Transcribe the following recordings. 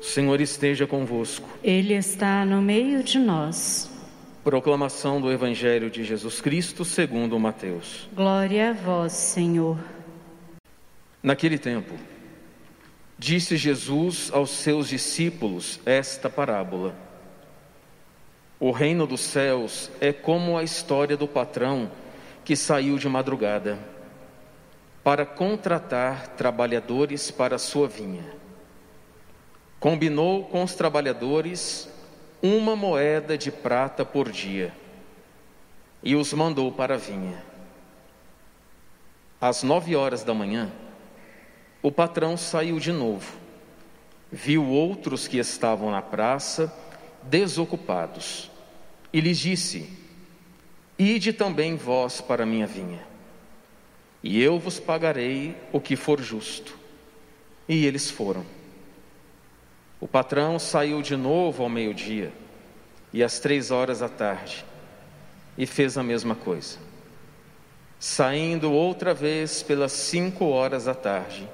Senhor esteja convosco. Ele está no meio de nós. Proclamação do Evangelho de Jesus Cristo segundo Mateus. Glória a vós, Senhor. Naquele tempo, disse Jesus aos seus discípulos esta parábola: O reino dos céus é como a história do patrão que saiu de madrugada para contratar trabalhadores para a sua vinha. Combinou com os trabalhadores uma moeda de prata por dia e os mandou para a vinha. Às nove horas da manhã, o patrão saiu de novo, viu outros que estavam na praça desocupados e lhes disse: Ide também vós para a minha vinha, e eu vos pagarei o que for justo. E eles foram. O patrão saiu de novo ao meio-dia e às três horas da tarde e fez a mesma coisa. Saindo outra vez pelas cinco horas da tarde,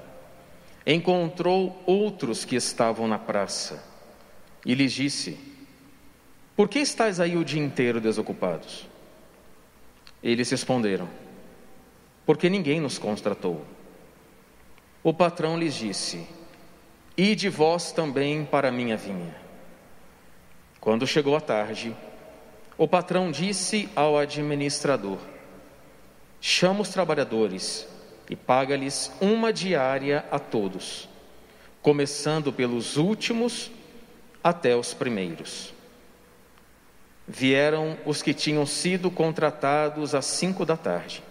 encontrou outros que estavam na praça e lhes disse: Por que estáis aí o dia inteiro desocupados? Eles responderam: Porque ninguém nos contratou. O patrão lhes disse: Ide vós também para a minha vinha. Quando chegou a tarde, o patrão disse ao administrador: Chama os trabalhadores e paga-lhes uma diária a todos, começando pelos últimos até os primeiros. Vieram os que tinham sido contratados às cinco da tarde,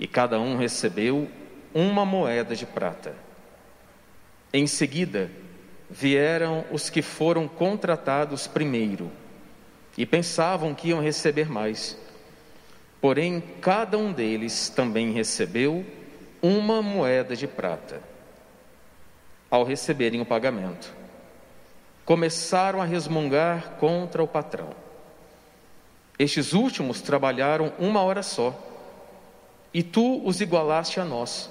e cada um recebeu uma moeda de prata. Em seguida, vieram os que foram contratados primeiro, e pensavam que iam receber mais Porém, cada um deles também recebeu uma moeda de prata. Ao receberem o pagamento, começaram a resmungar contra o patrão. Estes últimos trabalharam uma hora só, e tu os igualaste a nós,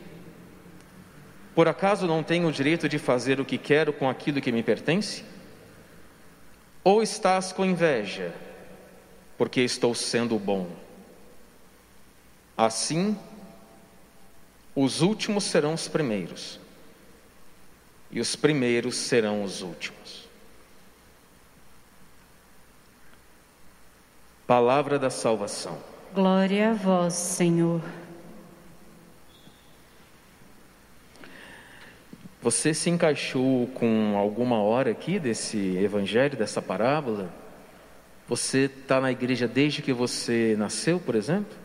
Por acaso não tenho o direito de fazer o que quero com aquilo que me pertence? Ou estás com inveja, porque estou sendo bom? Assim, os últimos serão os primeiros, e os primeiros serão os últimos. Palavra da salvação. Glória a vós, Senhor. Você se encaixou com alguma hora aqui desse evangelho, dessa parábola? Você está na igreja desde que você nasceu, por exemplo?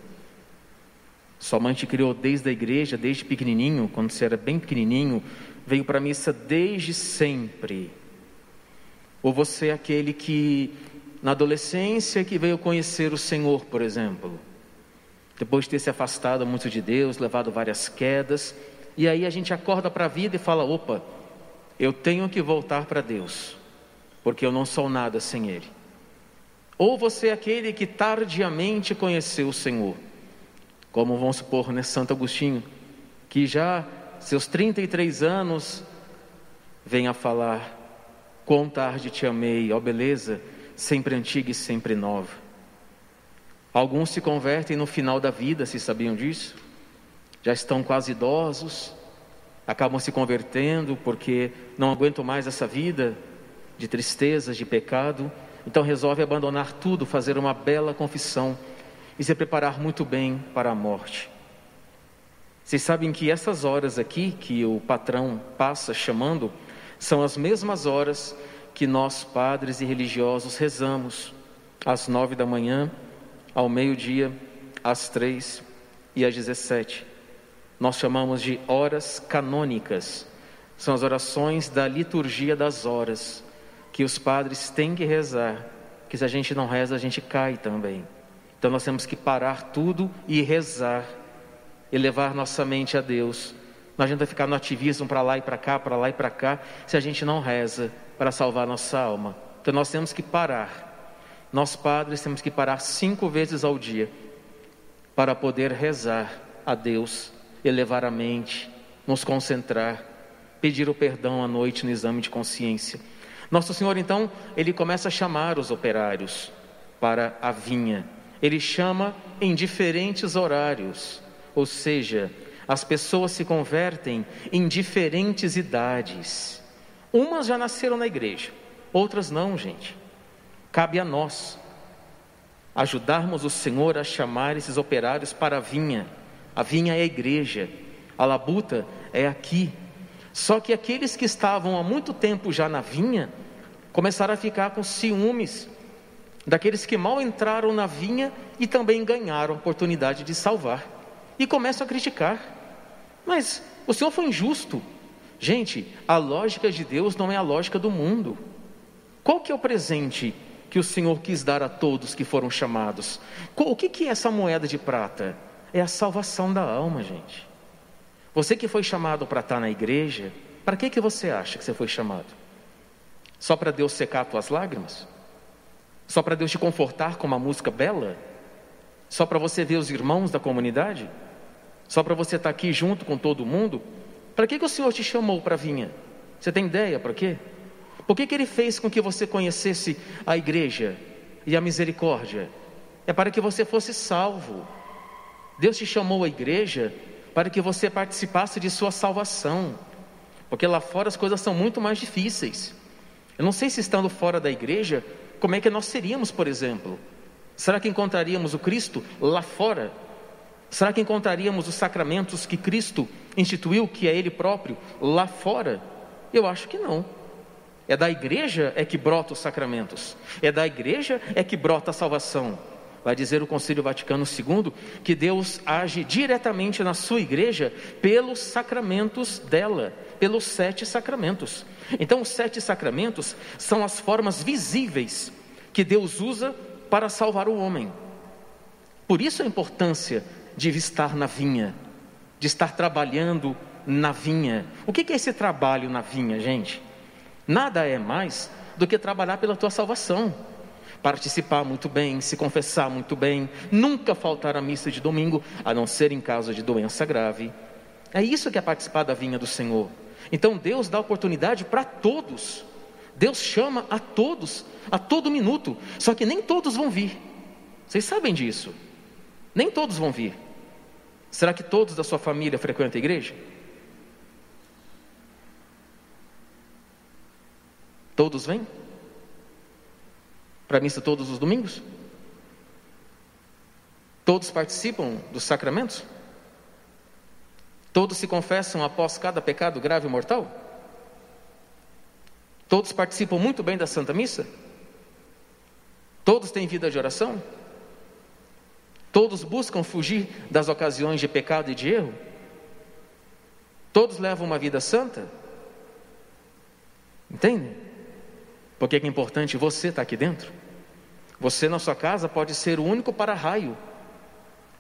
Sua mãe te criou desde a igreja, desde pequenininho, quando você era bem pequenininho, veio para a missa desde sempre. Ou você é aquele que, na adolescência, que veio conhecer o Senhor, por exemplo, depois de ter se afastado muito de Deus, levado várias quedas, e aí a gente acorda para a vida e fala: opa, eu tenho que voltar para Deus, porque eu não sou nada sem Ele. Ou você é aquele que tardiamente conheceu o Senhor como vamos supor, né, Santo Agostinho, que já seus 33 anos vem a falar: Quão tarde te amei, ó beleza, sempre antiga e sempre nova. Alguns se convertem no final da vida, se sabiam disso? Já estão quase idosos, acabam se convertendo porque não aguentam mais essa vida de tristezas, de pecado, então resolve abandonar tudo, fazer uma bela confissão e se preparar muito bem para a morte. Vocês sabem que essas horas aqui que o patrão passa chamando são as mesmas horas que nós, padres e religiosos, rezamos às nove da manhã, ao meio-dia, às três e às dezessete. Nós chamamos de horas canônicas, são as orações da liturgia das horas que os padres têm que rezar que se a gente não reza, a gente cai também. Então nós temos que parar tudo e rezar, elevar nossa mente a Deus. Não adianta ficar no ativismo para lá e para cá, para lá e para cá, se a gente não reza para salvar nossa alma. Então nós temos que parar. Nós padres temos que parar cinco vezes ao dia para poder rezar a Deus, elevar a mente, nos concentrar, pedir o perdão à noite no exame de consciência. Nosso Senhor, então, ele começa a chamar os operários para a vinha. Ele chama em diferentes horários, ou seja, as pessoas se convertem em diferentes idades. Umas já nasceram na igreja, outras não, gente. Cabe a nós ajudarmos o Senhor a chamar esses operários para a vinha. A vinha é a igreja, a labuta é aqui. Só que aqueles que estavam há muito tempo já na vinha começaram a ficar com ciúmes daqueles que mal entraram na vinha e também ganharam a oportunidade de salvar. E começam a criticar. Mas o Senhor foi injusto. Gente, a lógica de Deus não é a lógica do mundo. Qual que é o presente que o Senhor quis dar a todos que foram chamados? O que, que é essa moeda de prata? É a salvação da alma, gente. Você que foi chamado para estar na igreja, para que, que você acha que você foi chamado? Só para Deus secar as tuas lágrimas? Só para Deus te confortar com uma música bela? Só para você ver os irmãos da comunidade? Só para você estar aqui junto com todo mundo? Para que, que o Senhor te chamou para vinha? Você tem ideia para quê? Por que, que Ele fez com que você conhecesse a igreja e a misericórdia? É para que você fosse salvo. Deus te chamou à igreja para que você participasse de sua salvação. Porque lá fora as coisas são muito mais difíceis. Eu não sei se estando fora da igreja, como é que nós seríamos, por exemplo? Será que encontraríamos o Cristo lá fora? Será que encontraríamos os sacramentos que Cristo instituiu, que é Ele próprio, lá fora? Eu acho que não. É da igreja é que brota os sacramentos. É da igreja é que brota a salvação. Vai dizer o Concílio Vaticano II que Deus age diretamente na sua igreja pelos sacramentos dela, pelos sete sacramentos. Então, os sete sacramentos são as formas visíveis que Deus usa para salvar o homem. Por isso a importância de estar na vinha, de estar trabalhando na vinha. O que é esse trabalho na vinha, gente? Nada é mais do que trabalhar pela tua salvação. Participar muito bem, se confessar muito bem, nunca faltar à missa de domingo, a não ser em caso de doença grave. É isso que é participar da vinha do Senhor. Então Deus dá oportunidade para todos. Deus chama a todos, a todo minuto. Só que nem todos vão vir. Vocês sabem disso. Nem todos vão vir. Será que todos da sua família frequentam a igreja? Todos vêm? Para a missa todos os domingos? Todos participam dos sacramentos? Todos se confessam após cada pecado grave e mortal? Todos participam muito bem da Santa Missa? Todos têm vida de oração? Todos buscam fugir das ocasiões de pecado e de erro? Todos levam uma vida santa? Entende? Porque é importante você estar aqui dentro. Você na sua casa pode ser o único para-raio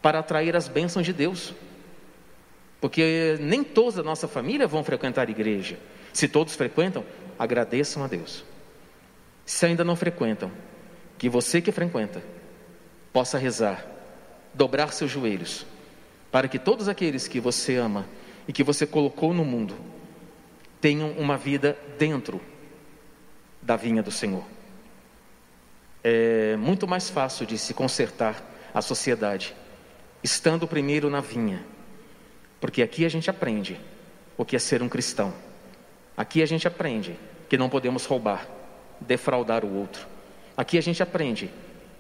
para atrair as bênçãos de Deus. Porque nem todos da nossa família vão frequentar a igreja. Se todos frequentam, agradeçam a Deus. Se ainda não frequentam, que você que frequenta possa rezar, dobrar seus joelhos, para que todos aqueles que você ama e que você colocou no mundo tenham uma vida dentro da vinha do Senhor. É muito mais fácil de se consertar a sociedade estando primeiro na vinha, porque aqui a gente aprende o que é ser um cristão. Aqui a gente aprende que não podemos roubar, defraudar o outro. Aqui a gente aprende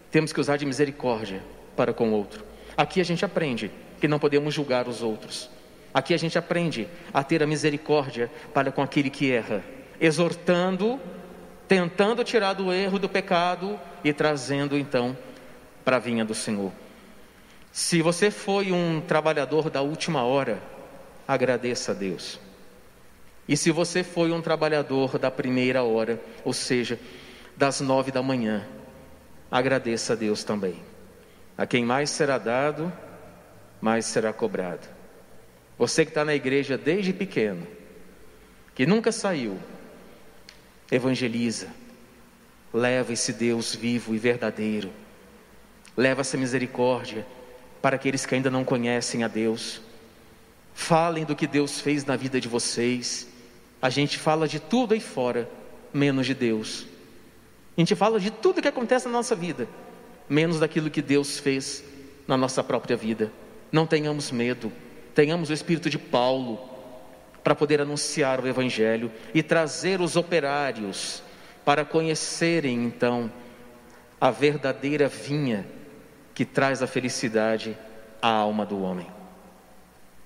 temos que usar de misericórdia para com o outro. Aqui a gente aprende que não podemos julgar os outros. Aqui a gente aprende a ter a misericórdia para com aquele que erra, exortando tentando tirar do erro, do pecado e trazendo então para a vinha do Senhor. Se você foi um trabalhador da última hora, agradeça a Deus. E se você foi um trabalhador da primeira hora, ou seja, das nove da manhã, agradeça a Deus também. A quem mais será dado, mais será cobrado. Você que está na igreja desde pequeno, que nunca saiu, evangeliza, leva esse Deus vivo e verdadeiro, leva essa misericórdia para aqueles que ainda não conhecem a Deus. Falem do que Deus fez na vida de vocês. A gente fala de tudo aí fora, menos de Deus. A gente fala de tudo que acontece na nossa vida, menos daquilo que Deus fez na nossa própria vida. Não tenhamos medo, tenhamos o espírito de Paulo para poder anunciar o Evangelho e trazer os operários para conhecerem então a verdadeira vinha que traz a felicidade à alma do homem.